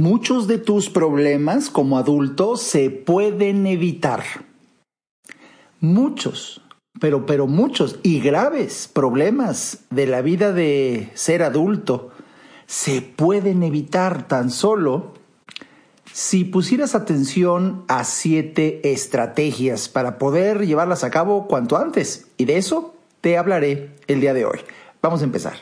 Muchos de tus problemas como adulto se pueden evitar. Muchos, pero, pero muchos y graves problemas de la vida de ser adulto se pueden evitar tan solo si pusieras atención a siete estrategias para poder llevarlas a cabo cuanto antes. Y de eso te hablaré el día de hoy. Vamos a empezar.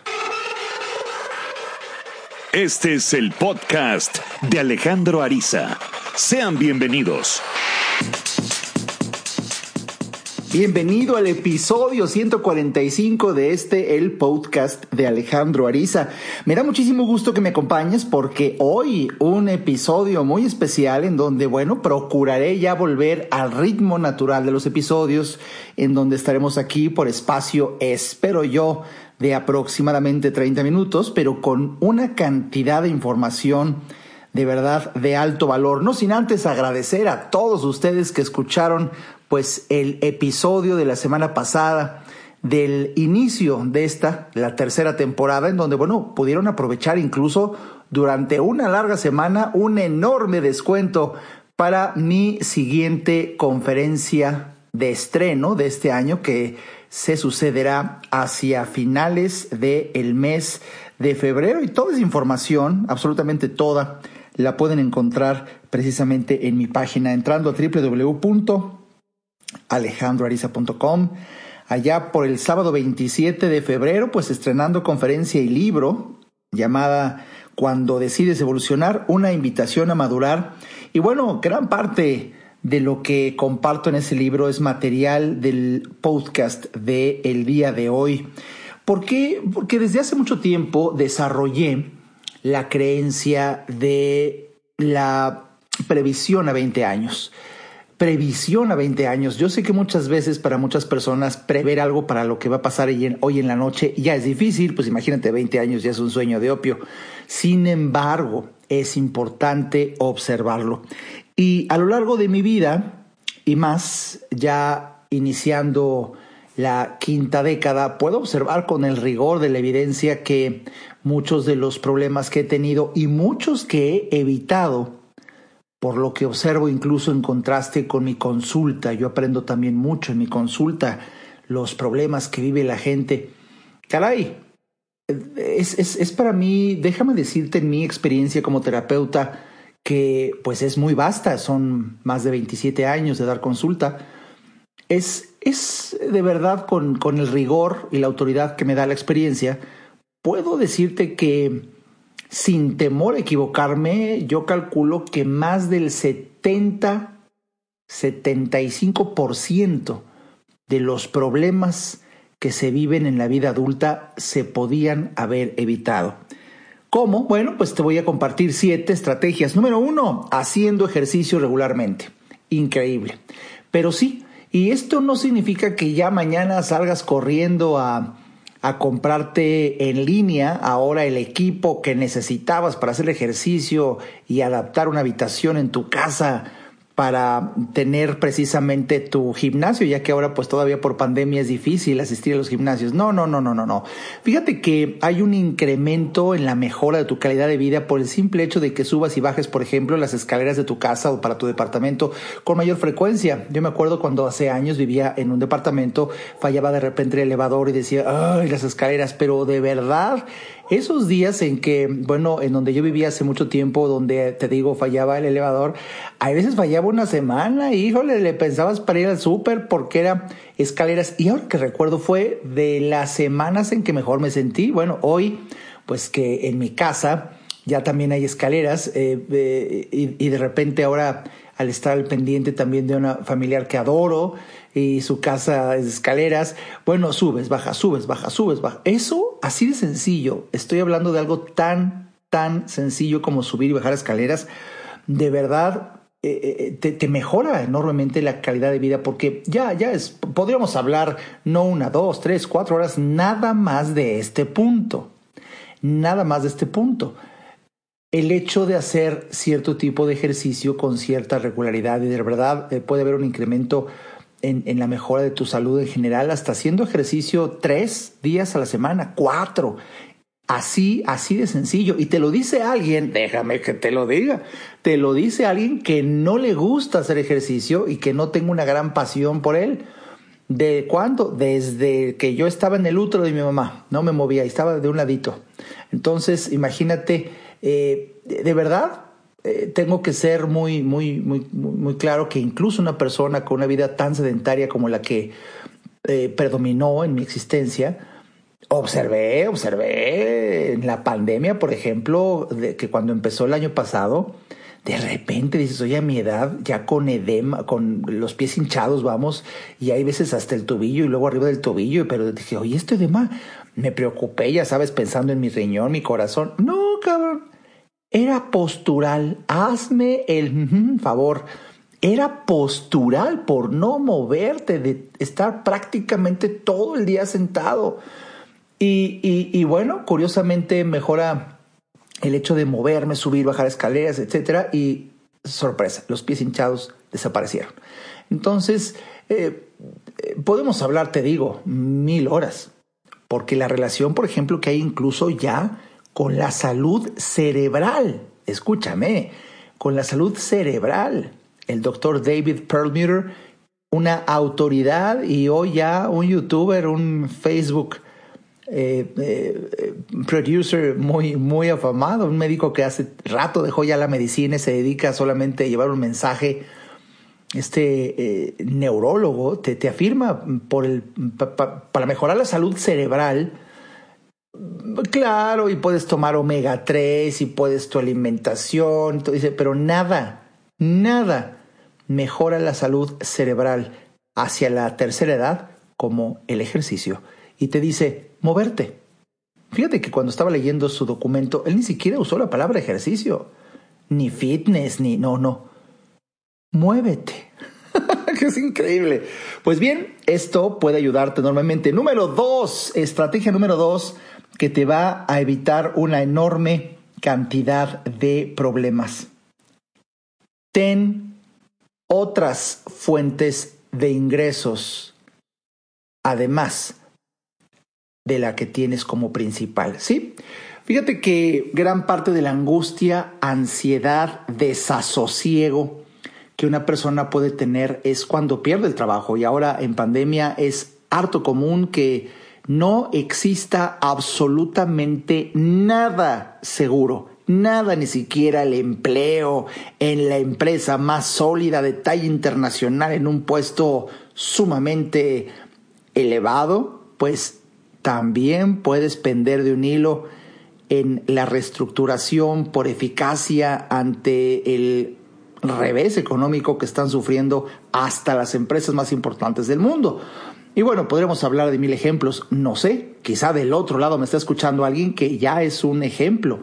Este es el podcast de Alejandro Ariza. Sean bienvenidos. Bienvenido al episodio 145 de este, el podcast de Alejandro Ariza. Me da muchísimo gusto que me acompañes porque hoy un episodio muy especial en donde, bueno, procuraré ya volver al ritmo natural de los episodios, en donde estaremos aquí por espacio, espero yo, de aproximadamente 30 minutos, pero con una cantidad de información de verdad de alto valor. No sin antes agradecer a todos ustedes que escucharon pues el episodio de la semana pasada del inicio de esta, la tercera temporada, en donde, bueno, pudieron aprovechar incluso durante una larga semana un enorme descuento para mi siguiente conferencia de estreno de este año que se sucederá hacia finales del mes de febrero y toda esa información, absolutamente toda, la pueden encontrar precisamente en mi página entrando a www.alejandroariza.com. Allá por el sábado 27 de febrero, pues estrenando conferencia y libro llamada Cuando decides evolucionar, una invitación a madurar. Y bueno, gran parte de lo que comparto en ese libro es material del podcast de el día de hoy. ¿Por qué? Porque desde hace mucho tiempo desarrollé la creencia de la previsión a 20 años. Previsión a 20 años. Yo sé que muchas veces para muchas personas prever algo para lo que va a pasar hoy en la noche ya es difícil, pues imagínate 20 años ya es un sueño de opio. Sin embargo, es importante observarlo. Y a lo largo de mi vida, y más ya iniciando la quinta década, puedo observar con el rigor de la evidencia que muchos de los problemas que he tenido y muchos que he evitado, por lo que observo incluso en contraste con mi consulta, yo aprendo también mucho en mi consulta los problemas que vive la gente. Caray, es, es, es para mí, déjame decirte en mi experiencia como terapeuta, que pues es muy vasta, son más de 27 años de dar consulta, es, es de verdad con, con el rigor y la autoridad que me da la experiencia, puedo decirte que sin temor a equivocarme, yo calculo que más del 70, 75% de los problemas que se viven en la vida adulta se podían haber evitado. ¿Cómo? Bueno, pues te voy a compartir siete estrategias. Número uno, haciendo ejercicio regularmente. Increíble. Pero sí, y esto no significa que ya mañana salgas corriendo a, a comprarte en línea ahora el equipo que necesitabas para hacer ejercicio y adaptar una habitación en tu casa para tener precisamente tu gimnasio, ya que ahora pues todavía por pandemia es difícil asistir a los gimnasios. No, no, no, no, no, no. Fíjate que hay un incremento en la mejora de tu calidad de vida por el simple hecho de que subas y bajes, por ejemplo, las escaleras de tu casa o para tu departamento con mayor frecuencia. Yo me acuerdo cuando hace años vivía en un departamento, fallaba de repente el elevador y decía, ay, las escaleras, pero de verdad esos días en que, bueno, en donde yo vivía hace mucho tiempo, donde te digo fallaba el elevador, a veces fallaba una semana, híjole, le pensabas para ir al súper porque eran escaleras. Y ahora que recuerdo fue de las semanas en que mejor me sentí. Bueno, hoy, pues que en mi casa ya también hay escaleras eh, eh, y, y de repente ahora al estar al pendiente también de una familiar que adoro y su casa es escaleras, bueno, subes, bajas, subes, bajas, subes, bajas. Eso así de sencillo, estoy hablando de algo tan, tan sencillo como subir y bajar escaleras, de verdad eh, eh, te, te, mejora enormemente la calidad de vida porque ya, ya es, podríamos hablar no una, dos, tres, cuatro horas, nada más de este punto, nada más de este punto el hecho de hacer cierto tipo de ejercicio con cierta regularidad y de verdad eh, puede haber un incremento en, la mejora de tu salud en general, hasta haciendo ejercicio tres días a la semana, cuatro. Así, así de sencillo. Y te lo dice alguien, déjame que te lo diga, te lo dice alguien que no le gusta hacer ejercicio y que no tengo una gran pasión por él. ¿De cuándo? Desde que yo estaba en el útero de mi mamá, no me movía, estaba de un ladito. Entonces, imagínate, eh, de verdad, eh, tengo que ser muy, muy, muy, muy claro que incluso una persona con una vida tan sedentaria como la que eh, predominó en mi existencia, observé, observé en la pandemia, por ejemplo, de que cuando empezó el año pasado, de repente dices, oye, a mi edad, ya con edema, con los pies hinchados, vamos, y hay veces hasta el tobillo y luego arriba del tobillo, pero dije, oye, este edema, me preocupé, ya sabes, pensando en mi riñón, mi corazón. No, era postural, hazme el favor. Era postural por no moverte, de estar prácticamente todo el día sentado. Y, bueno, curiosamente mejora el hecho de moverme, subir, bajar escaleras, etcétera. Y sorpresa, los pies hinchados desaparecieron. Entonces, eh, podemos hablar, te digo, mil horas, porque la relación, por ejemplo, que hay incluso ya con la salud cerebral, escúchame, con la salud cerebral. El doctor David Perlmutter, una autoridad y hoy ya un youtuber, un Facebook eh, eh, producer muy, muy afamado, un médico que hace rato dejó ya la medicina y se dedica solamente a llevar un mensaje. Este eh, neurólogo te, afirma para mejorar la salud cerebral. Claro, y puedes tomar omega 3 y puedes tu alimentación, dice, pero nada, nada mejora la salud cerebral hacia la tercera edad como el ejercicio. Y te dice, moverte. Fíjate que cuando estaba leyendo su documento, él ni siquiera usó la palabra ejercicio, ni fitness, ni no, no. Muévete. que es increíble. Pues bien, esto puede ayudarte enormemente. Número dos, estrategia número dos, que te va a evitar una enorme cantidad de problemas. Ten otras fuentes de ingresos, además de la que tienes como principal, ¿sí? Fíjate que gran parte de la angustia, ansiedad, desasosiego que una persona puede tener es cuando pierde el trabajo y ahora en pandemia es harto común que no exista absolutamente nada seguro, nada, ni siquiera el empleo en la empresa más sólida de talla internacional en un puesto sumamente elevado, pues también puedes pender de un hilo en la reestructuración por eficacia ante el revés económico que están sufriendo hasta las empresas más importantes del mundo. Y bueno, podremos hablar de mil ejemplos, no sé, quizá del otro lado me está escuchando alguien que ya es un ejemplo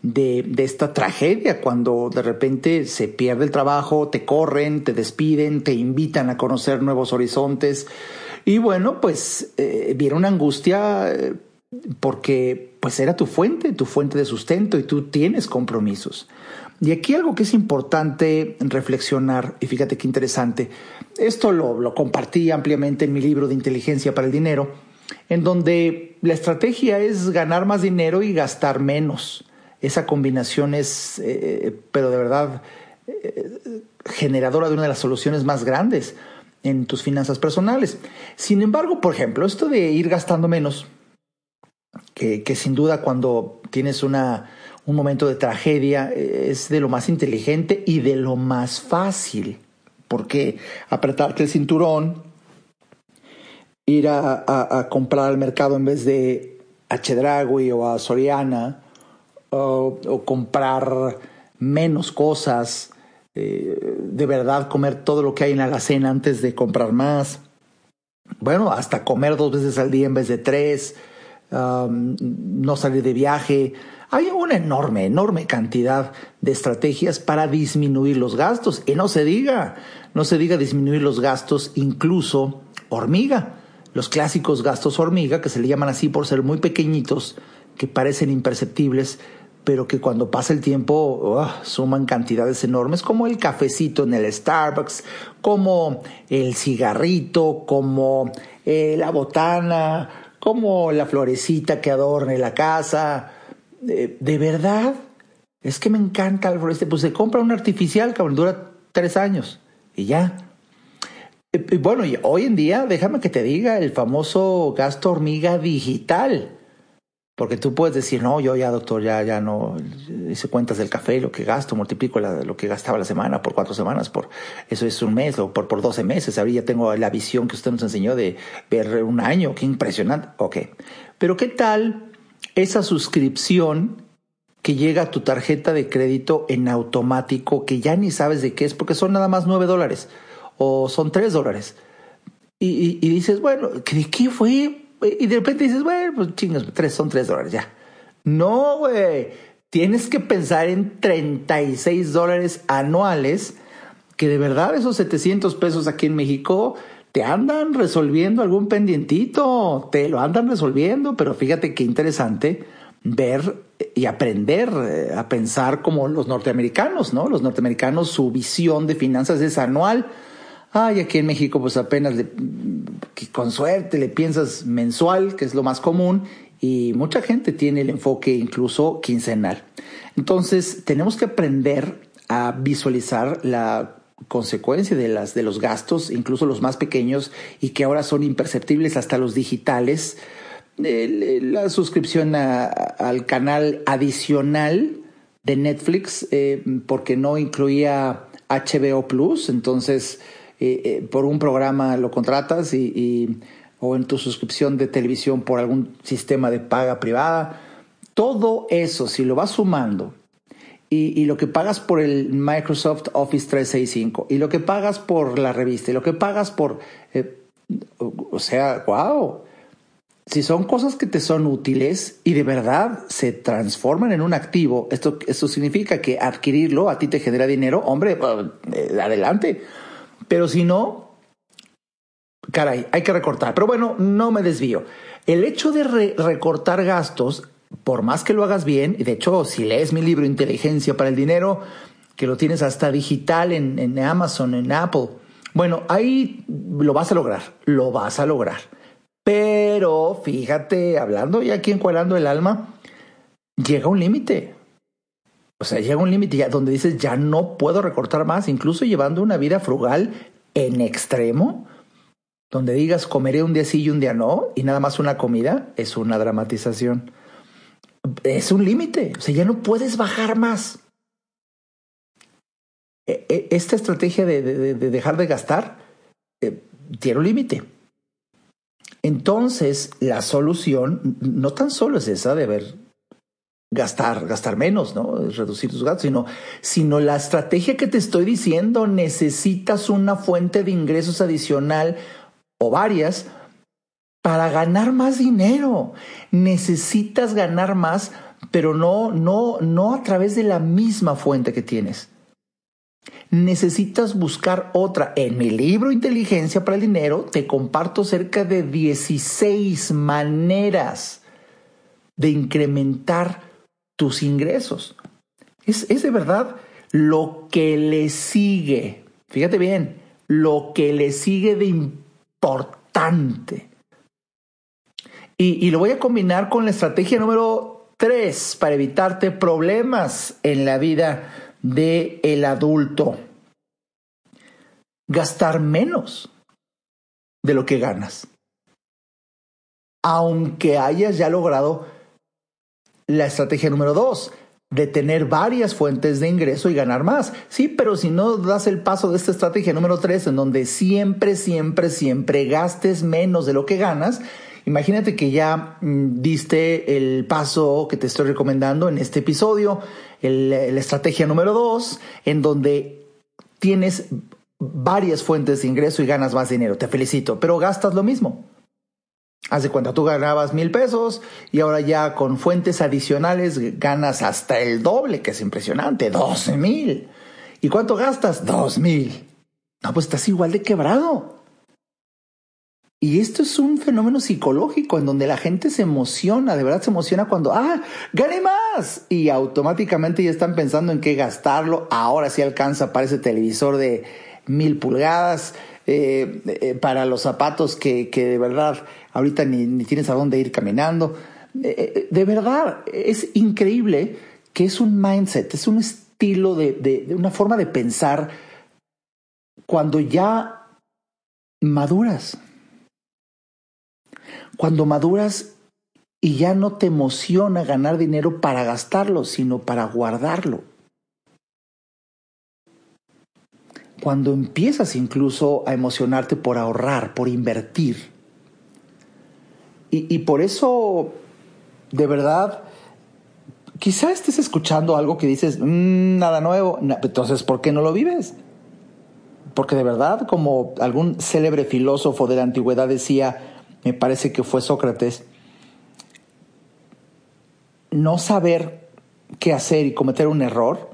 de, de, esta tragedia, cuando de repente se pierde el trabajo, te corren, te despiden, te invitan a conocer nuevos horizontes, y bueno, pues eh, viene una angustia eh, porque pues era tu fuente, tu fuente de sustento y tú tienes compromisos. Y aquí algo que es importante reflexionar, y fíjate qué interesante, esto lo, lo compartí ampliamente en mi libro de inteligencia para el dinero, en donde la estrategia es ganar más dinero y gastar menos. Esa combinación es, eh, pero de verdad, generadora de una de las soluciones más grandes en tus finanzas personales. Sin embargo, por ejemplo, esto de ir gastando menos, que, sin duda cuando tienes una, un momento de tragedia eh, es de lo más inteligente y de lo más fácil, porque apretarte el cinturón, ir a, comprar al mercado en vez de a Chedragui o a Soriana, o comprar menos cosas, eh, de verdad comer todo lo que hay en la alacena antes de comprar más. Bueno, hasta comer dos veces al día en vez de tres, no salir de viaje. Hay una enorme, enorme cantidad de estrategias para disminuir los gastos. Y no se diga, no se diga disminuir los gastos incluso hormiga. Los clásicos gastos hormiga, que se le llaman así por ser muy pequeñitos, que parecen imperceptibles, pero que cuando pasa el tiempo suman cantidades enormes, como el cafecito en el Starbucks, como el cigarrito, como eh, la botana, como la florecita que adorne la casa. Eh, de verdad, es que me encanta la florecita. Pues se compra un artificial, cabrón, dura tres años y ya. Eh, bueno, y hoy en día, déjame que te diga, el famoso gasto hormiga digital. Porque tú puedes decir, no, yo ya, doctor, ya, ya no hice cuentas del café, lo que gasto, multiplico lo que gastaba la semana por cuatro semanas, por eso es un mes o por, por 12 meses. Ahora ya tengo la visión que usted nos enseñó de ver un año, qué impresionante. Ok. Pero ¿qué tal esa suscripción que llega a tu tarjeta de crédito en automático, que ya ni sabes de qué es, porque son nada más nueve dólares o son tres dólares? Y, y dices, bueno, ¿de qué fue? Y de repente dices, bueno, pues chingas, tres son tres dólares ya. No, güey. Tienes que pensar en 36 dólares anuales, que de verdad esos 700 pesos aquí en México te andan resolviendo algún pendientito, te lo andan resolviendo, pero fíjate qué interesante ver y aprender eh, a pensar como los norteamericanos, ¿no? Los norteamericanos, su visión de finanzas es anual Ay, aquí en México pues apenas con suerte le piensas mensual, que es lo más común, y mucha gente tiene el enfoque incluso quincenal. Entonces tenemos que aprender a visualizar la consecuencia de, las, de los gastos, incluso los más pequeños, y que ahora son imperceptibles hasta los digitales. la suscripción al canal adicional de Netflix, eh, porque no incluía HBO Plus, entonces eh, eh, por un programa lo contratas y, o en tu suscripción de televisión por algún sistema de paga privada. Todo eso, si lo vas sumando y, lo que pagas por el Microsoft Office 365 y lo que pagas por la revista y lo que pagas por... Eh, o sea, wow. Si son cosas que te son útiles y de verdad se transforman en un activo, esto, esto significa que adquirirlo a ti te genera dinero, hombre, adelante. Pero si no, caray, hay que recortar. Pero bueno, no me desvío. El hecho de recortar gastos, por más que lo hagas bien, y de hecho, si lees mi libro Inteligencia para el Dinero, que lo tienes hasta digital en, en Amazon, en Apple, bueno, ahí lo vas a lograr, lo vas a lograr. Pero fíjate, hablando ya aquí encuadrando el alma, llega un límite. O sea, llega un límite donde dices, ya no puedo recortar más, incluso llevando una vida frugal en extremo, donde digas, comeré un día sí y un día no, y nada más una comida, es una dramatización. Es un límite, o sea, ya no puedes bajar más. E, e, esta estrategia de, dejar de gastar eh, tiene un límite. Entonces, la solución no tan solo es esa de ver gastar, gastar menos, ¿no? Reducir tus gastos, sino, sino la estrategia que te estoy diciendo, necesitas una fuente de ingresos adicional o varias para ganar más dinero. Necesitas ganar más, pero no, no, no a través de la misma fuente que tienes. Necesitas buscar otra. En mi libro Inteligencia para el Dinero te comparto cerca de 16 maneras de incrementar tus ingresos. Es, es de verdad lo que le sigue. Fíjate bien, lo que le sigue de importante. Y, lo voy a combinar con la estrategia número tres para evitarte problemas en la vida del el adulto. Gastar menos de lo que ganas. Aunque hayas ya logrado la estrategia número dos, de tener varias fuentes de ingreso y ganar más. Sí, pero si no das el paso de esta estrategia número tres, en donde siempre, siempre, siempre gastes menos de lo que ganas, imagínate que ya mm, diste el paso que te estoy recomendando en este episodio, la estrategia número dos, en donde tienes varias fuentes de ingreso y ganas más dinero. Te felicito, pero gastas lo mismo. Haz de cuenta, tú ganabas mil pesos y ahora ya con fuentes adicionales ganas hasta el doble, que es impresionante, doce mil. ¿Y cuánto gastas? Dos mil. No, pues estás igual de quebrado. Y esto es un fenómeno psicológico en donde la gente se emociona, de verdad se emociona cuando, ah, gane más. Y automáticamente ya están pensando en qué gastarlo. Ahora sí alcanza para ese televisor de mil pulgadas eh, eh, para los zapatos que, que, de verdad ahorita ni, ni, tienes a dónde ir caminando. Eh, de verdad, es increíble que es un mindset, es un estilo de, de, de una forma de pensar cuando ya maduras. Cuando maduras y ya no te emociona ganar dinero para gastarlo, sino para guardarlo. Cuando empiezas incluso a emocionarte por ahorrar, por invertir. Y, y por eso, de verdad, quizá estés escuchando algo que dices, mmm, nada nuevo, entonces, ¿por qué no lo vives? Porque de verdad, como algún célebre filósofo de la antigüedad decía, me parece que fue Sócrates, no saber qué hacer y cometer un error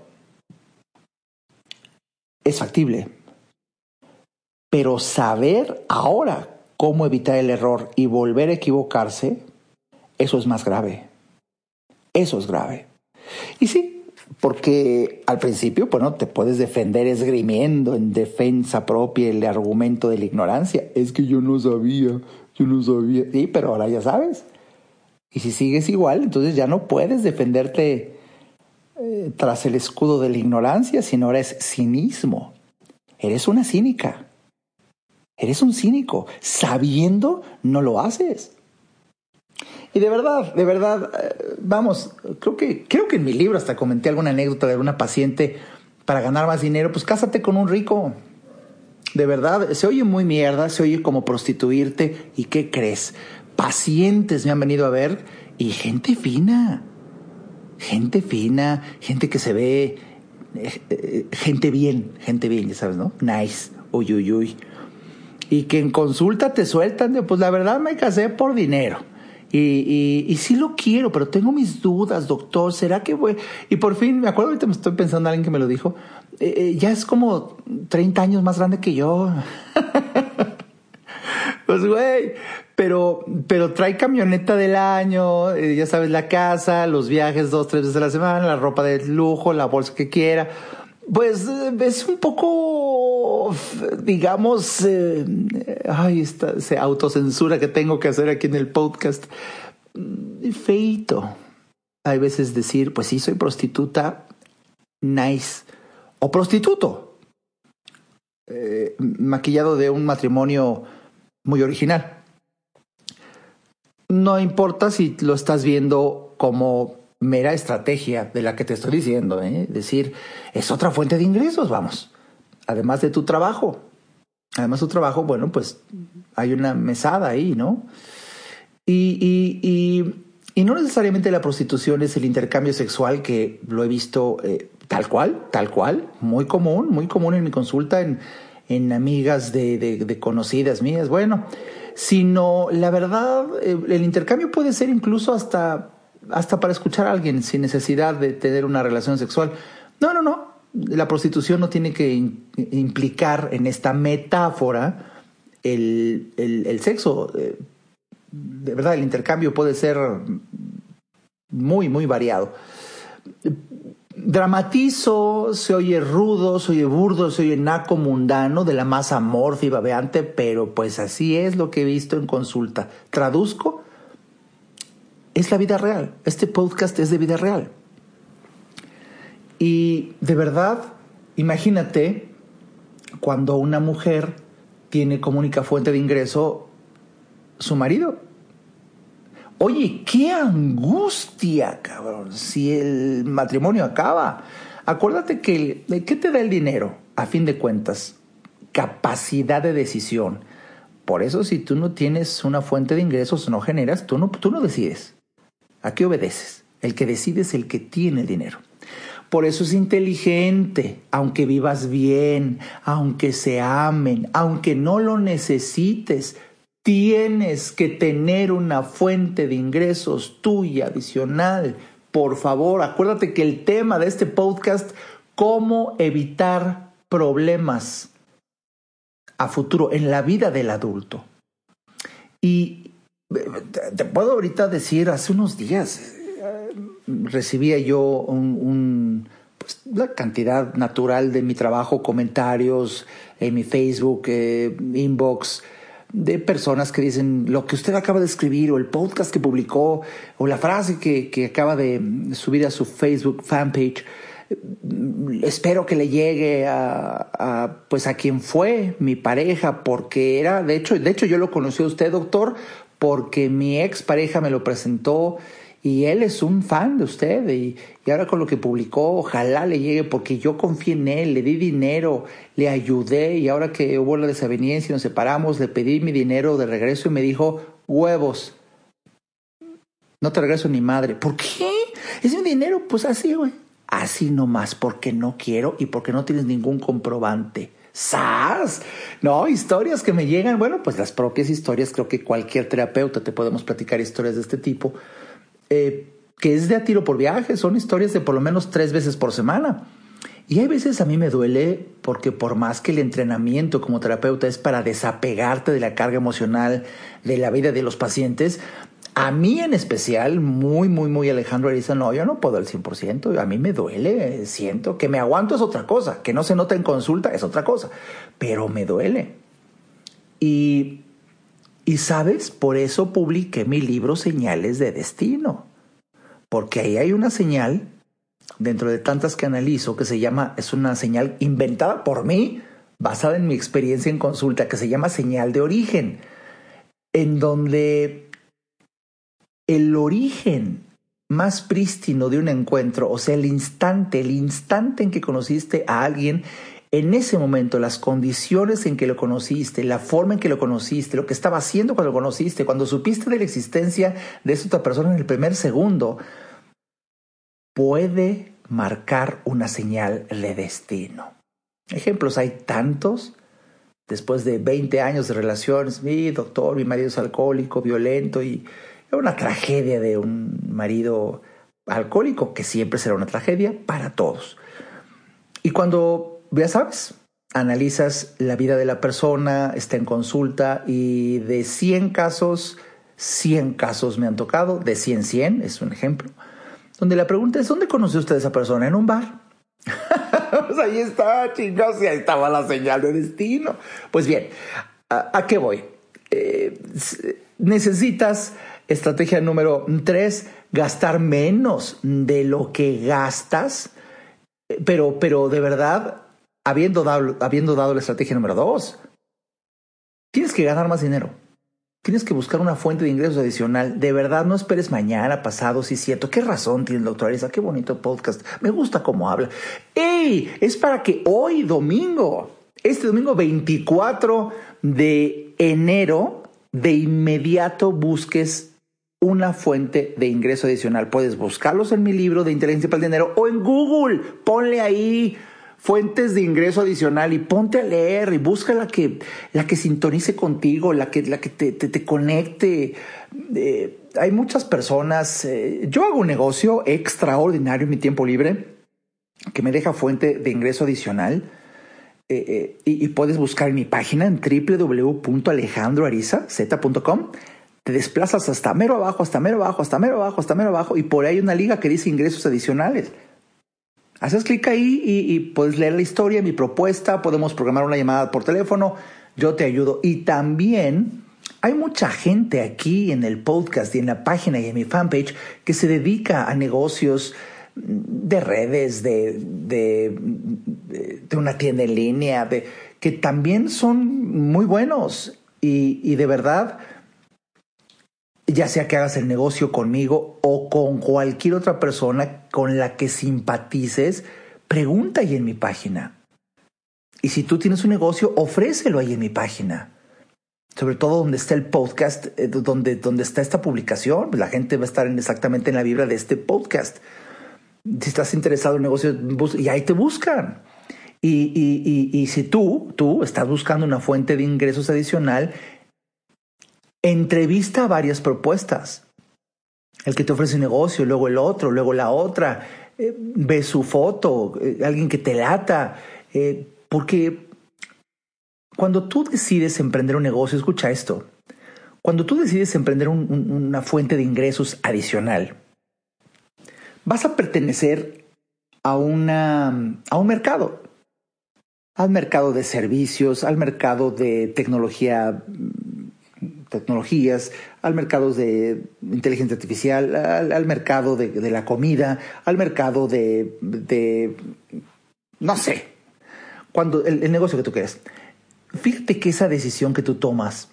es factible. Pero saber ahora cómo evitar el error y volver a equivocarse, eso es más grave. Eso es grave. Y sí, porque al principio, bueno, te puedes defender esgrimiendo en defensa propia el argumento de la ignorancia. Es que yo no sabía, yo no sabía. Sí, pero ahora ya sabes. Y si sigues igual, entonces ya no puedes defenderte eh, tras el escudo de la ignorancia, sino ahora es cinismo. Eres una cínica. Eres un cínico. Sabiendo, no lo haces. Y de verdad, de verdad, eh, vamos, creo que, creo que en mi libro hasta comenté alguna anécdota de alguna paciente para ganar más dinero, pues cásate con un rico. De verdad, se oye muy mierda, se oye como prostituirte. ¿Y qué crees? pacientes me han venido a ver y gente fina, gente fina, gente que se ve, eh, eh, gente bien, gente bien, ya sabes, ¿no? Nice, uy, uy, uy. Y que en consulta te sueltan de, pues la verdad me casé por dinero. Y, y, y, sí lo quiero, pero tengo mis dudas, doctor. ¿Será que voy? Y por fin, me acuerdo, ahorita me estoy pensando en alguien que me lo dijo. Eh, eh, ya es como 30 años más grande que yo. pues, güey, pero, pero trae camioneta del año, eh, ya sabes, la casa, los viajes dos, tres veces a la semana, la ropa de lujo, la bolsa que quiera. Pues es un poco, digamos, eh, ay, esta autocensura que tengo que hacer aquí en el podcast. Mm, feito. Hay veces decir, pues sí, soy prostituta, nice. O prostituto. Eh, maquillado de un matrimonio muy original no importa si lo estás viendo como mera estrategia de la que te estoy diciendo, ¿eh? decir, es otra fuente de ingresos, vamos, además de tu trabajo. Además de tu trabajo, bueno, pues hay una mesada ahí, ¿no? Y, y, y, y no necesariamente la prostitución es el intercambio sexual que lo he visto eh, tal cual, tal cual, muy común, muy común en mi consulta, en, en amigas de, de, conocidas mías. Bueno, sino la verdad, eh, el intercambio puede ser incluso hasta, hasta para escuchar a alguien sin necesidad de tener una relación sexual. No, no, no. La prostitución no tiene que implicar en esta metáfora el, el, el sexo. Eh, de verdad, el intercambio puede ser muy, muy variado dramatizo, se oye rudo, se oye burdo, se oye naco mundano, de la más amorfa y babeante, pero pues así es lo que he visto en consulta. Traduzco, es la vida real. Este podcast es de vida real. Y de verdad, imagínate cuando una mujer tiene como única fuente de ingreso su marido. Oye, qué angustia, cabrón, si el matrimonio acaba. Acuérdate que, ¿qué te da el dinero? A fin de cuentas, capacidad de decisión. Por eso, si tú no tienes una fuente de ingresos, no generas, tú no, tú no decides. ¿A qué obedeces? El que decide es el que tiene el dinero. Por eso es inteligente, aunque vivas bien, aunque se amen, aunque no lo necesites, Tienes que tener una fuente de ingresos tuya adicional. Por favor, acuérdate que el tema de este podcast, cómo evitar problemas a futuro en la vida del adulto. Y te puedo ahorita decir, hace unos días eh, recibía yo un pues, la cantidad natural de mi trabajo, comentarios en mi Facebook, eh, inbox, de personas que dicen lo que usted acaba de escribir o el podcast que publicó o la frase que, que acaba de subir a su Facebook fanpage. Espero que le llegue a, a, pues a quien fue mi pareja, porque era, de hecho, de hecho yo lo conocí a usted, doctor, porque mi ex pareja me lo presentó y él es un fan de usted y, ahora con lo que publicó, ojalá le llegue porque yo confié en él, le di dinero, le ayudé y ahora que hubo la desaveniencia y nos separamos, le pedí mi dinero de regreso y me dijo, huevos, no te regreso ni madre. ¿Por qué? Es mi dinero, pues así, güey. Así nomás, porque no quiero y porque no tienes ningún comprobante. ¡Sas! No, historias que me llegan, bueno, pues las propias historias, creo que cualquier terapeuta te podemos platicar historias de este tipo eh, que es de a tiro por viaje, son historias de por lo menos tres veces por semana. Y hay veces a mí me duele porque por más que el entrenamiento como terapeuta es para desapegarte de la carga emocional de la vida de los pacientes, a mí en especial, muy, muy, muy Alejandro Ariza, no, yo no puedo al 100%, a mí me duele, siento que me aguanto es otra cosa, que no se nota en consulta es otra cosa, pero me duele. Y y sabes, por eso publiqué mi libro Señales de Destino, porque ahí hay una señal, dentro de tantas que analizo, que se llama, es una señal inventada por mí, basada en mi experiencia en consulta, que se llama señal de origen, en donde el origen más prístino de un encuentro, o sea, el instante, el instante en que conociste a alguien, en ese momento, las condiciones en que lo conociste, la forma en que lo conociste, lo que estaba haciendo cuando lo conociste, cuando supiste de la existencia de esa otra persona en el primer segundo, puede marcar una señal de destino. Ejemplos hay tantos. Después de 20 años de relaciones, mi doctor, mi marido es alcohólico, violento y una tragedia de un marido alcohólico, que siempre será una tragedia para todos. Y cuando ya sabes, analizas la vida de la persona, está en consulta y de 100 casos, 100 casos me han tocado, de 100, 100 es un ejemplo, donde la pregunta es, ¿dónde conoció usted a esa persona? En un bar. pues ahí está, chicos, y ahí estaba la señal de destino. Pues bien, ¿a, qué voy? Eh, necesitas, estrategia número 3, gastar menos de lo que gastas, pero, pero de verdad habiendo dado, habiendo dado la estrategia número dos. Tienes que ganar más dinero. Tienes que buscar una fuente de ingresos adicional. De verdad, no esperes mañana, pasado, si cierto. ¿Qué razón tiene el doctor Arisa? Qué bonito podcast. Me gusta cómo habla. ¡Ey! Es para que hoy, domingo, este domingo 24 de enero, de inmediato busques una fuente de ingreso adicional. Puedes buscarlos en mi libro de inteligencia para el dinero o en Google. Ponle ahí fuentes de ingreso adicional y ponte a leer y busca la que, la que sintonice contigo, la que, la que te, te, conecte. Eh, hay muchas personas, eh, yo hago un negocio extraordinario en mi tiempo libre que me deja fuente de ingreso adicional. Eh, y, y, puedes buscar en mi página en www.alejandroariza.com. Te desplazas hasta mero abajo, hasta mero abajo, hasta mero abajo, hasta mero abajo, y por ahí hay una liga que dice ingresos adicionales. Haces clic ahí y, puedes leer la historia, mi propuesta, podemos programar una llamada por teléfono, yo te ayudo. Y también hay mucha gente aquí en el podcast y en la página y en mi fanpage que se dedica a negocios de redes, de, de, de una tienda en línea, de, que también son muy buenos y, y de verdad ya sea que hagas el negocio conmigo o con cualquier otra persona con la que simpatices, pregunta ahí en mi página. Y si tú tienes un negocio, ofrécelo ahí en mi página. Sobre todo donde está el podcast, eh, donde, donde está esta publicación, la gente va a estar exactamente en la vibra de este podcast. Si estás interesado en negocio, y ahí te buscan. Y, y, y, y si tú, tú estás buscando una fuente de ingresos adicional, entrevista varias propuestas. El que te ofrece un negocio, luego el otro, luego la otra, eh, ve su foto, eh, alguien que te lata, eh, porque cuando tú decides emprender un negocio, escucha esto, cuando tú decides emprender una fuente de ingresos adicional, vas a pertenecer a, una, a un mercado, al mercado de servicios, al mercado de tecnología, tecnologías, al mercado de inteligencia artificial, al, mercado de, la comida, al mercado de, no sé, cuando el, negocio que tú quieres. Fíjate que esa decisión que tú tomas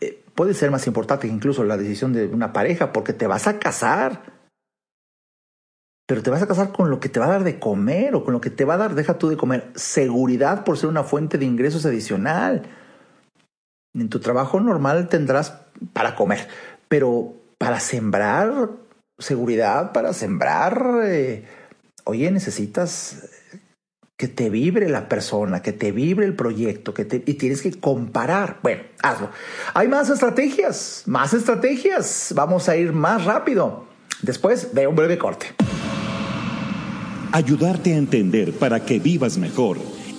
eh, puede ser más importante que incluso la decisión de una pareja, porque te vas a casar pero te vas a casar con lo que te va a dar de comer o con lo que te va a dar, deja tú de comer, seguridad por ser una fuente de ingresos adicional. En tu trabajo normal tendrás para comer, pero para sembrar seguridad, para sembrar, eh, oye, necesitas que te vibre la persona, que te vibre el proyecto, que te, y tienes que comparar. Bueno, hazlo. Hay más estrategias, más estrategias. Vamos a ir más rápido. Después de un breve corte ayudarte a entender para que vivas mejor.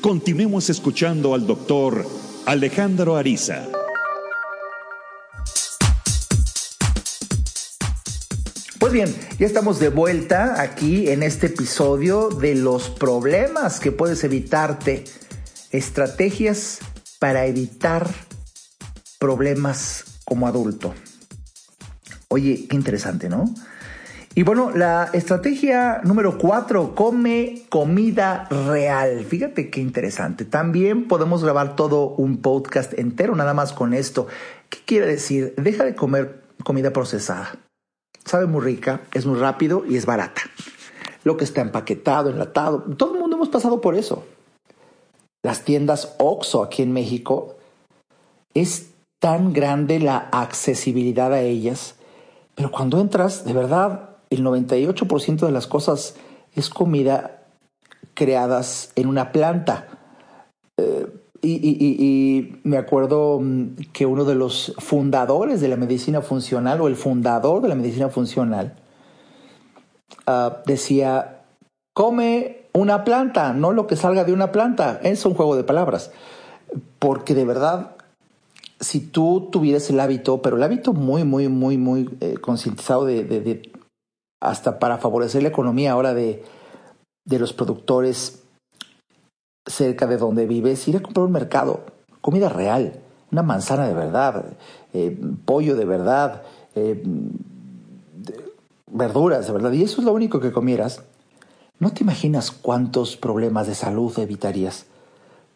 Continuemos escuchando al doctor Alejandro Ariza. Pues bien, ya estamos de vuelta aquí en este episodio de los problemas que puedes evitarte. Estrategias para evitar problemas como adulto. Oye, qué interesante, ¿no? Y bueno, la estrategia número cuatro, come comida real. Fíjate qué interesante. También podemos grabar todo un podcast entero nada más con esto. ¿Qué quiere decir? Deja de comer comida procesada. Sabe muy rica, es muy rápido y es barata. Lo que está empaquetado, enlatado, todo el mundo hemos pasado por eso. Las tiendas OXO aquí en México es tan grande la accesibilidad a ellas, pero cuando entras, de verdad, el 98% de las cosas es comida creadas en una planta. Eh, y, me acuerdo mm, que uno de los fundadores de la medicina funcional, o el fundador de la medicina funcional, ah, decía, come una planta, no lo que salga de una planta. Es un juego de palabras. Porque de verdad, si tú tuvieras el hábito, pero el hábito muy, muy, muy, muy eh, concientizado de, hasta para favorecer la economía ahora de, de los productores cerca de donde vives, ir a comprar un mercado, comida real, una manzana de verdad, eh, pollo de verdad, eh, verduras de verdad, y eso es lo único que comieras, no te imaginas cuántos problemas de salud evitarías,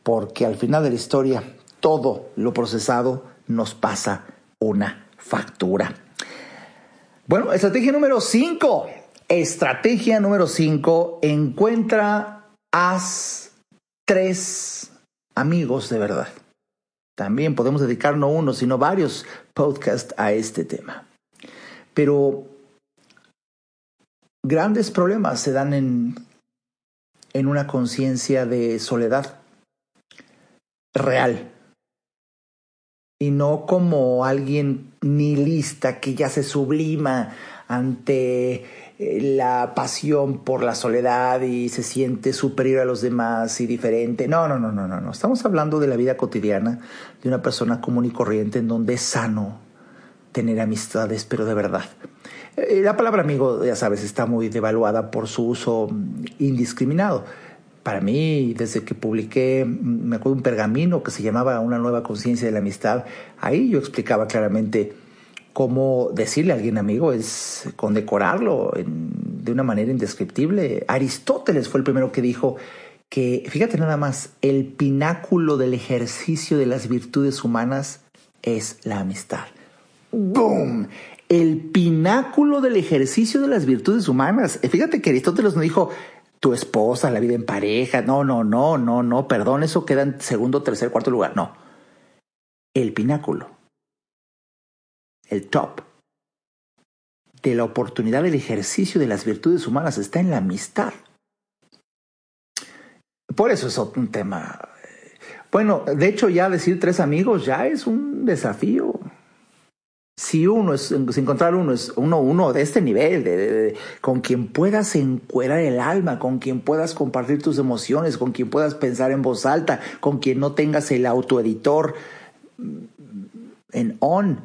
porque al final de la historia todo lo procesado nos pasa una factura. Bueno, estrategia número 5. Estrategia número 5. Encuentra, haz tres amigos de verdad. También podemos dedicar no uno, sino varios podcasts a este tema. Pero grandes problemas se dan en, en una conciencia de soledad real y no como alguien nihilista que ya se sublima ante eh, la pasión por la soledad y se siente superior a los demás y diferente. No, no, no, no, no, no. Estamos hablando de la vida cotidiana de una persona común y corriente en donde es sano tener amistades, pero de verdad. Eh, la palabra amigo, ya sabes, está muy devaluada por su uso indiscriminado para mí, desde que publiqué, me acuerdo un pergamino que se llamaba Una nueva conciencia de la amistad, ahí yo explicaba claramente cómo decirle a alguien amigo es condecorarlo de una manera indescriptible. Aristóteles fue el primero que dijo que, fíjate nada más, el pináculo del ejercicio de las virtudes humanas es la amistad. ¡Boom! El pináculo del ejercicio de las virtudes humanas. Fíjate que Aristóteles no dijo tu esposa, la vida en pareja. No, no, no, no, no, perdón, eso queda en segundo, tercer, cuarto lugar. No. El pináculo. El top de la oportunidad del ejercicio de las virtudes humanas está en la amistad. Por eso es un tema. Eh, bueno, de hecho ya decir tres amigos ya es un desafío. Si uno es, si encontrar uno es uno, uno de este nivel, de, con quien puedas encuerar el alma, con quien puedas compartir tus emociones, con quien puedas pensar en voz alta, con quien no tengas el autoeditor en on,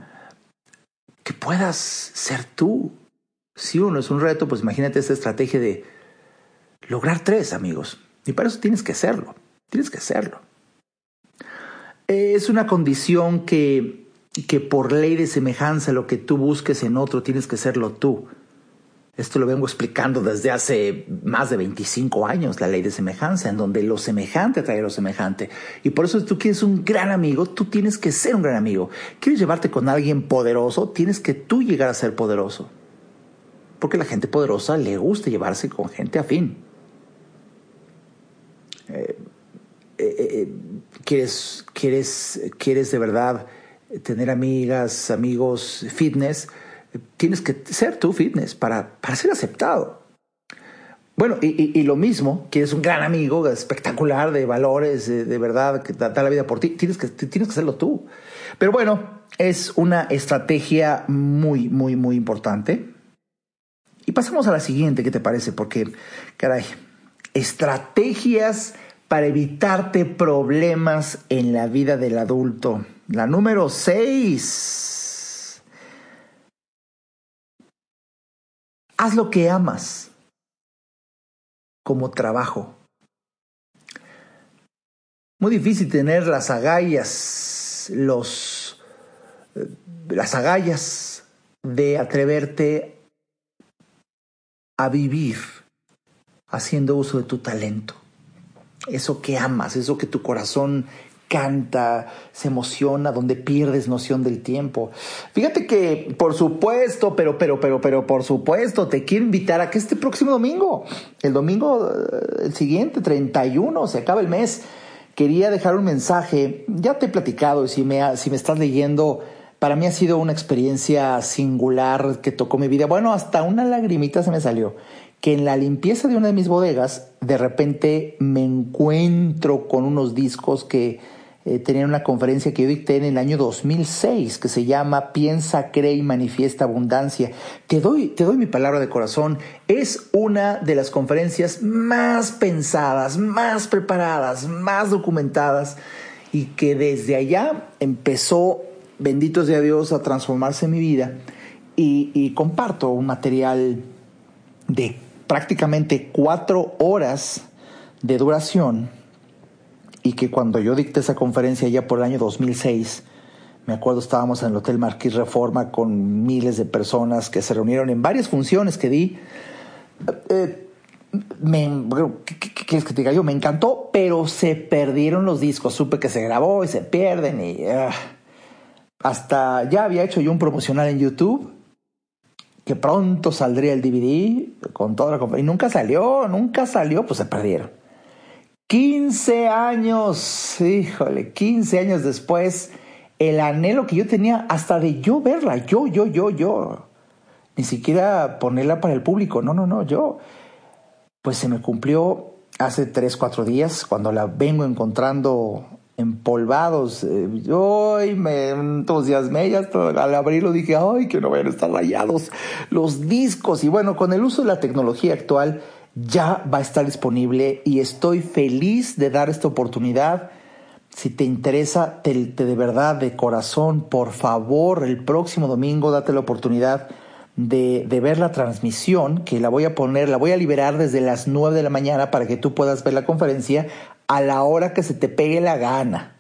que puedas ser tú. Si uno es un reto, pues imagínate esta estrategia de lograr tres amigos. Y para eso tienes que serlo, tienes que serlo. Es una condición que, que por ley de semejanza lo que tú busques en otro tienes que serlo tú. Esto lo vengo explicando desde hace más de 25 años, la ley de semejanza, en donde lo semejante atrae a lo semejante. Y por eso si tú quieres un gran amigo, tú tienes que ser un gran amigo. ¿Quieres llevarte con alguien poderoso? Tienes que tú llegar a ser poderoso. Porque la gente poderosa le gusta llevarse con gente afín. Eh, eh, eh, ¿quieres, quieres, quieres de verdad tener amigas, amigos fitness, tienes que ser tú fitness para, para ser aceptado. Bueno, y, lo mismo, quieres un gran amigo espectacular de valores, de, verdad, que da, la vida por ti, tienes que, tienes que hacerlo tú. Pero bueno, es una estrategia muy, muy, muy importante. Y pasamos a la siguiente, ¿qué te parece? Porque, caray, estrategias para evitarte problemas en la vida del adulto. La número 6. Haz lo que amas como trabajo. Muy difícil tener las agallas, los, eh, las agallas de atreverte a vivir haciendo uso de tu talento. Eso que amas, eso que tu corazón canta, se emociona, donde pierdes noción del tiempo. Fíjate que, por supuesto, pero, pero, pero, pero, por supuesto, te quiero invitar a que este próximo domingo, el domingo, eh, el siguiente, 31, se acaba el mes, quería dejar un mensaje. Ya te he platicado y si me, si me estás leyendo, para mí ha sido una experiencia singular que tocó mi vida. Bueno, hasta una lagrimita se me salió que en la limpieza de una de mis bodegas, de repente me encuentro con unos discos que eh, una conferencia que yo dicté en el año 2006 que se llama Piensa, cree y manifiesta abundancia. Te doy, te doy mi palabra de corazón. Es una de las conferencias más pensadas, más preparadas, más documentadas y que desde allá empezó, benditos de Dios, a transformarse mi vida y, y comparto un material de prácticamente cuatro horas de duración y que cuando yo dicté esa conferencia ya por el año 2006, me acuerdo estábamos en el Hotel Marquis Reforma con miles de personas que se reunieron en varias funciones que di. Eh, me, ¿qué, quieres que te diga yo? Me encantó, pero se perdieron los discos. Supe que se grabó y se pierden y... Ah, hasta ya había hecho yo un promocional en YouTube que pronto saldría el DVD con toda la compañía. Y nunca salió, nunca salió, pues se perdieron. 15 años, híjole, 15 años después, el anhelo que yo tenía hasta de yo verla, yo, yo, yo, yo. Ni siquiera ponerla para el público, no, no, no, yo. Pues se me cumplió hace 3, 4 días cuando la vengo encontrando empolvados. eh, me entusiasmé ya al abrirlo dije, ay, que no vayan a estar rayados los discos. Y bueno, con el uso de la tecnología actual ya va a estar disponible y estoy feliz de dar esta oportunidad. Si te interesa, te, de verdad, de corazón, por favor, el próximo domingo date la oportunidad de, de, ver la transmisión, que la voy a poner, la voy a liberar desde las 9 de la mañana para que tú puedas ver la conferencia a la hora que se te pegue la gana.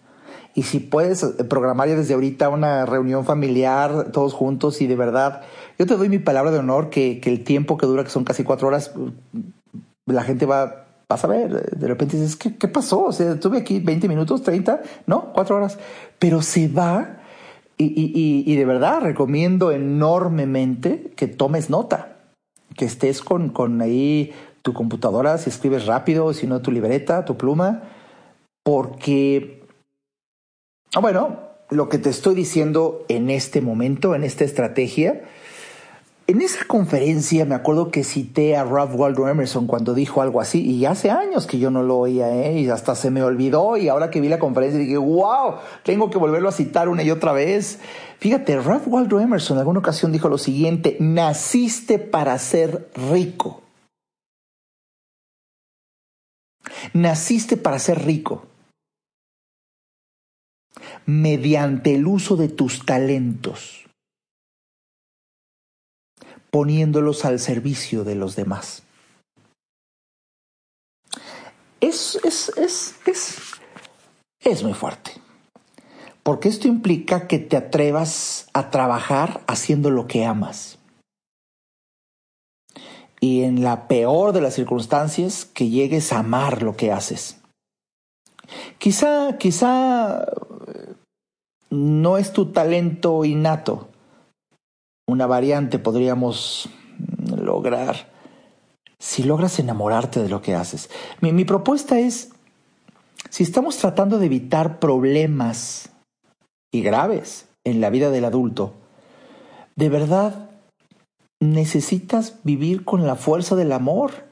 Y si puedes eh, programar ya desde ahorita una reunión familiar, todos juntos, y de verdad, yo te doy mi palabra de honor que, que el tiempo que dura, que son casi cuatro horas, la gente va vas a ver, de repente dices, ¿qué, qué pasó? O sea, estuve aquí 20 minutos, 30, no, 4 horas, pero se va y, y, y, de verdad recomiendo enormemente que tomes nota, que estés con, con ahí tu computadora, si escribes rápido, si no tu libreta, tu pluma, porque, ah, bueno, lo que te estoy diciendo en este momento, en esta estrategia, en esa conferencia me acuerdo que cité a Ralph Waldo Emerson cuando dijo algo así, y hace años que yo no lo oía, ¿eh? y hasta se me olvidó, y ahora que vi la conferencia dije, wow, tengo que volverlo a citar una y otra vez. Fíjate, Ralph Waldo Emerson en alguna ocasión dijo lo siguiente, naciste para ser rico. Naciste para ser rico mediante el uso de tus talentos poniéndolos al servicio de los demás. Es, es, es, es, es muy fuerte. Porque esto implica que te atrevas a trabajar haciendo lo que amas. Y en la peor de las circunstancias, que llegues a amar lo que haces. Quizá, quizá no es tu talento innato, una variante podríamos lograr si logras enamorarte de lo que haces. Mi, propuesta es, si estamos tratando de evitar problemas y graves en la vida del adulto, de verdad necesitas vivir con la fuerza del amor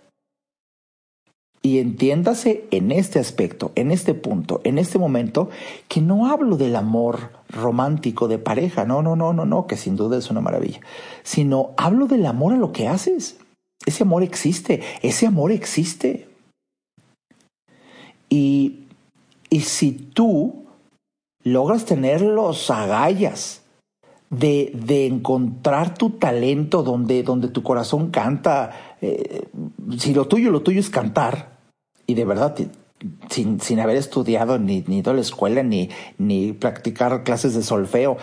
y entiéndase en este aspecto, en este punto, en este momento, que no hablo del amor romántico de pareja, no, no, no, no, no, que sin duda es una maravilla, sino hablo del amor a lo que haces. Ese amor existe, ese amor existe. Y, y si tú logras tener los agallas de, de encontrar tu talento donde, donde tu corazón canta, eh, si lo tuyo, lo tuyo es cantar, y de verdad, sin, sin haber estudiado ni, ni ido a la escuela ni, ni practicar clases de solfeo,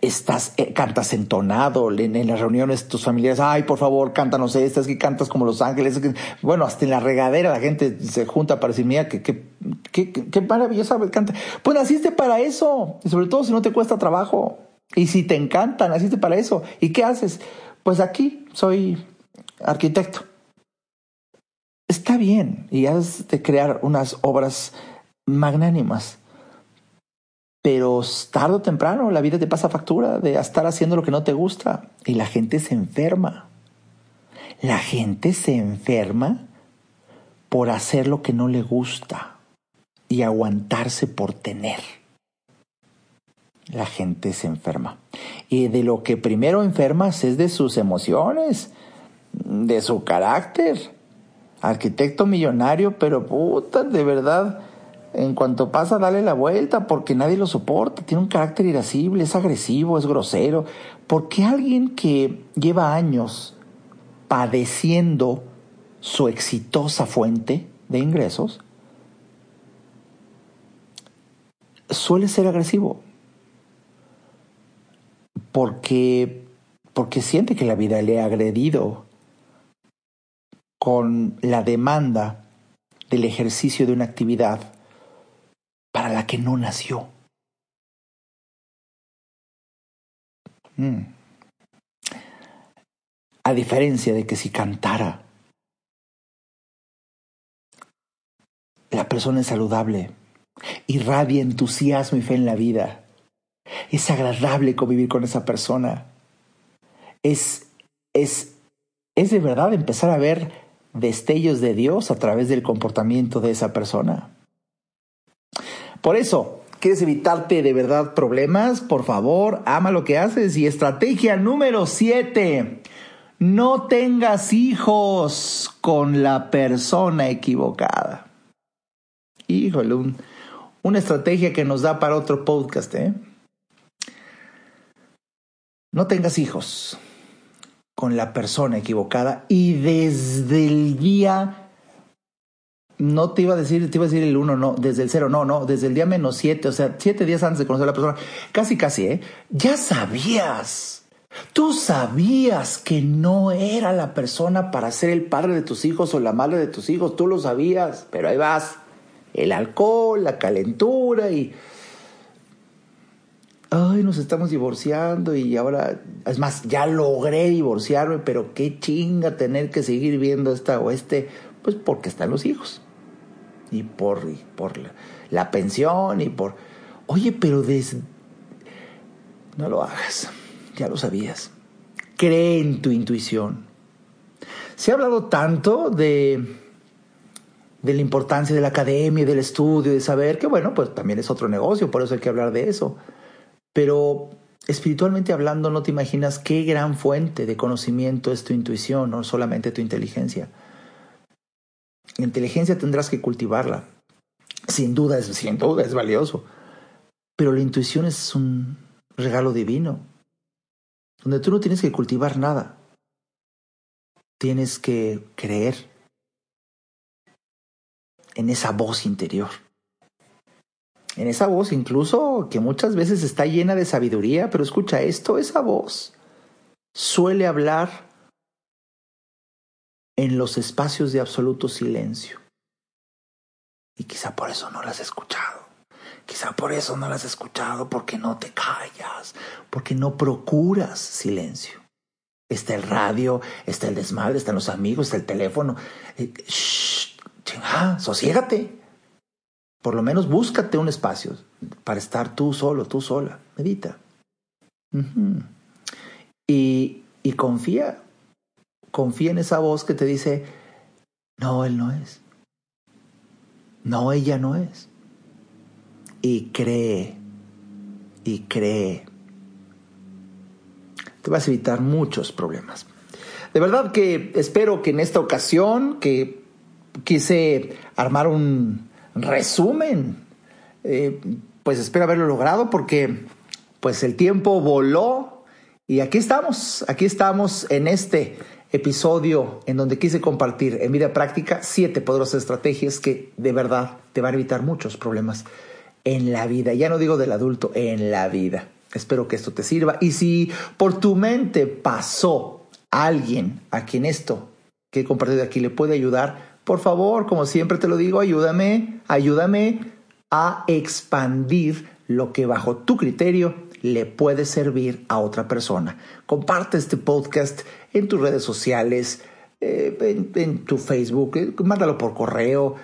estás, eh, cantas entonado en, las reuniones tus familiares, ay, por favor, cántanos esta, es que cantas como Los Ángeles. bueno, hasta en la regadera la gente se junta para decir, mira, qué, qué, qué, qué maravillosa canta. Pues naciste para eso, y sobre todo si no te cuesta trabajo. Y si te encanta, naciste para eso. ¿Y qué haces? Pues aquí soy arquitecto está bien y has de crear unas obras magnánimas. Pero tarde o temprano la vida te pasa factura de estar haciendo lo que no te gusta y la gente se enferma. La gente se enferma por hacer lo que no le gusta y aguantarse por tener. La gente se enferma. Y de lo que primero enfermas es de sus emociones, de su carácter arquitecto millonario, pero puta, de verdad, en cuanto pasa, dale la vuelta, porque nadie lo soporta, tiene un carácter irascible, es agresivo, es grosero. porque alguien que lleva años padeciendo su exitosa fuente de ingresos suele ser agresivo? Porque, porque siente que la vida le ha agredido con la demanda del ejercicio de una actividad para la que no nació. Mm. A diferencia de que si cantara, la persona es saludable, irradia entusiasmo y fe en la vida. Es agradable convivir con esa persona. Es, es, es de verdad empezar a ver destellos de Dios a través del comportamiento de esa persona. Por eso, ¿quieres evitarte de verdad problemas? Por favor, ama lo que haces. Y estrategia número siete, no tengas hijos con la persona equivocada. Híjole, una estrategia que nos da para otro podcast, ¿eh? No tengas hijos con la persona equivocada y desde el día no te iba a decir, te iba a decir el uno, no, desde el cero, no, no, desde el día menos siete, o sea, siete días antes de conocer a la persona, casi, casi, ¿eh? Ya sabías. Tú sabías que no era la persona para ser el padre de tus hijos o la madre de tus hijos, tú lo sabías, pero ahí vas. El alcohol, la calentura y... Ay, nos estamos divorciando y ahora, es más, ya logré divorciarme, pero qué chinga tener que seguir viendo esta o este, pues porque están los hijos. Y por, por la, la pensión y por... Oye, pero des... no lo hagas ya lo sabías. Cree en tu intuición. Se ha hablado tanto de, de la importancia de la academia, del estudio, de saber que, bueno, pues también es otro negocio, por eso hay que hablar de eso. Pero espiritualmente hablando, no te imaginas qué gran fuente de conocimiento es tu intuición, no solamente tu inteligencia. La inteligencia tendrás que cultivarla. Sin duda es, sin duda es valioso. Pero la intuición es un regalo divino donde tú no tienes que cultivar nada. Tienes que creer en esa voz interior. En esa voz incluso que muchas veces está llena de sabiduría, pero escucha esto, esa voz suele hablar en los espacios de absoluto silencio. Y quizá por eso no las has escuchado. Quizá por eso no las has escuchado, porque no te callas, porque no procuras silencio. Está el radio, está el desmadre, están los amigos, está el teléfono. Eh, shh, sosiégate. Por lo menos búscate un espacio para estar tú solo, tú sola. Medita. y, y confía. Confía en esa voz que te dice, no, él no es. No, ella no es y cree, y cree. Te vas a evitar muchos problemas. De verdad que espero que en esta ocasión, que quise armar un resumen, eh, pues espero haberlo logrado porque pues el tiempo voló y aquí estamos, aquí estamos en este episodio en donde quise compartir en vida práctica siete poderosas estrategias que de verdad te van a evitar muchos problemas en la vida. Ya no digo del adulto, en la vida. Espero que esto te sirva. Y si por tu mente pasó alguien a quien esto que he compartido aquí le puede ayudar, por favor, como siempre te lo digo, ayúdame, ayúdame a expandir lo que bajo tu criterio le puede servir a otra persona. Comparte este podcast en tus redes sociales, eh, en, tu Facebook, eh, mándalo por correo,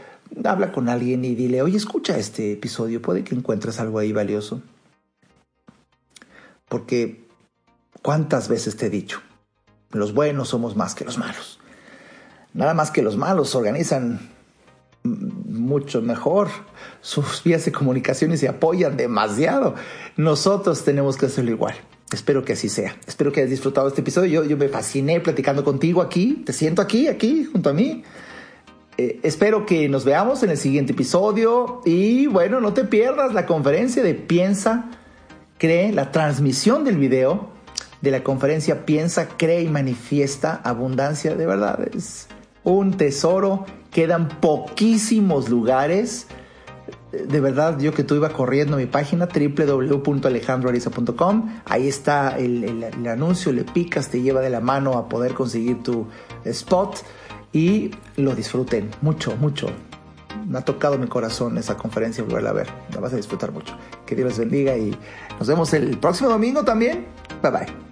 habla con alguien y dile, oye, escucha este episodio, puede que encuentres algo ahí valioso. Porque, ¿cuántas veces te he dicho? Los buenos somos más que los malos. Nada más que los malos organizan mucho mejor sus vías de comunicación y se apoyan demasiado. Nosotros tenemos que hacerlo igual. Espero que así sea. Espero que hayas disfrutado este episodio. Yo, yo me fasciné platicando contigo aquí. Te siento aquí, aquí, junto a mí. Eh, espero que nos veamos en el siguiente episodio y bueno, no te pierdas la conferencia de Piensa, Cree, la transmisión del video de la conferencia Piensa, Cree y Manifiesta Abundancia. De verdad, es un tesoro. Quedan poquísimos lugares. De verdad, yo que tú iba corriendo a mi página www.alejandroariza.com, ahí está el, anuncio, le picas, te lleva de la mano a poder conseguir tu spot y lo disfruten mucho, mucho. Me ha tocado mi corazón esa conferencia volverla a ver. La vas a disfrutar mucho. Que Dios les bendiga y nos vemos el próximo domingo también. Bye bye.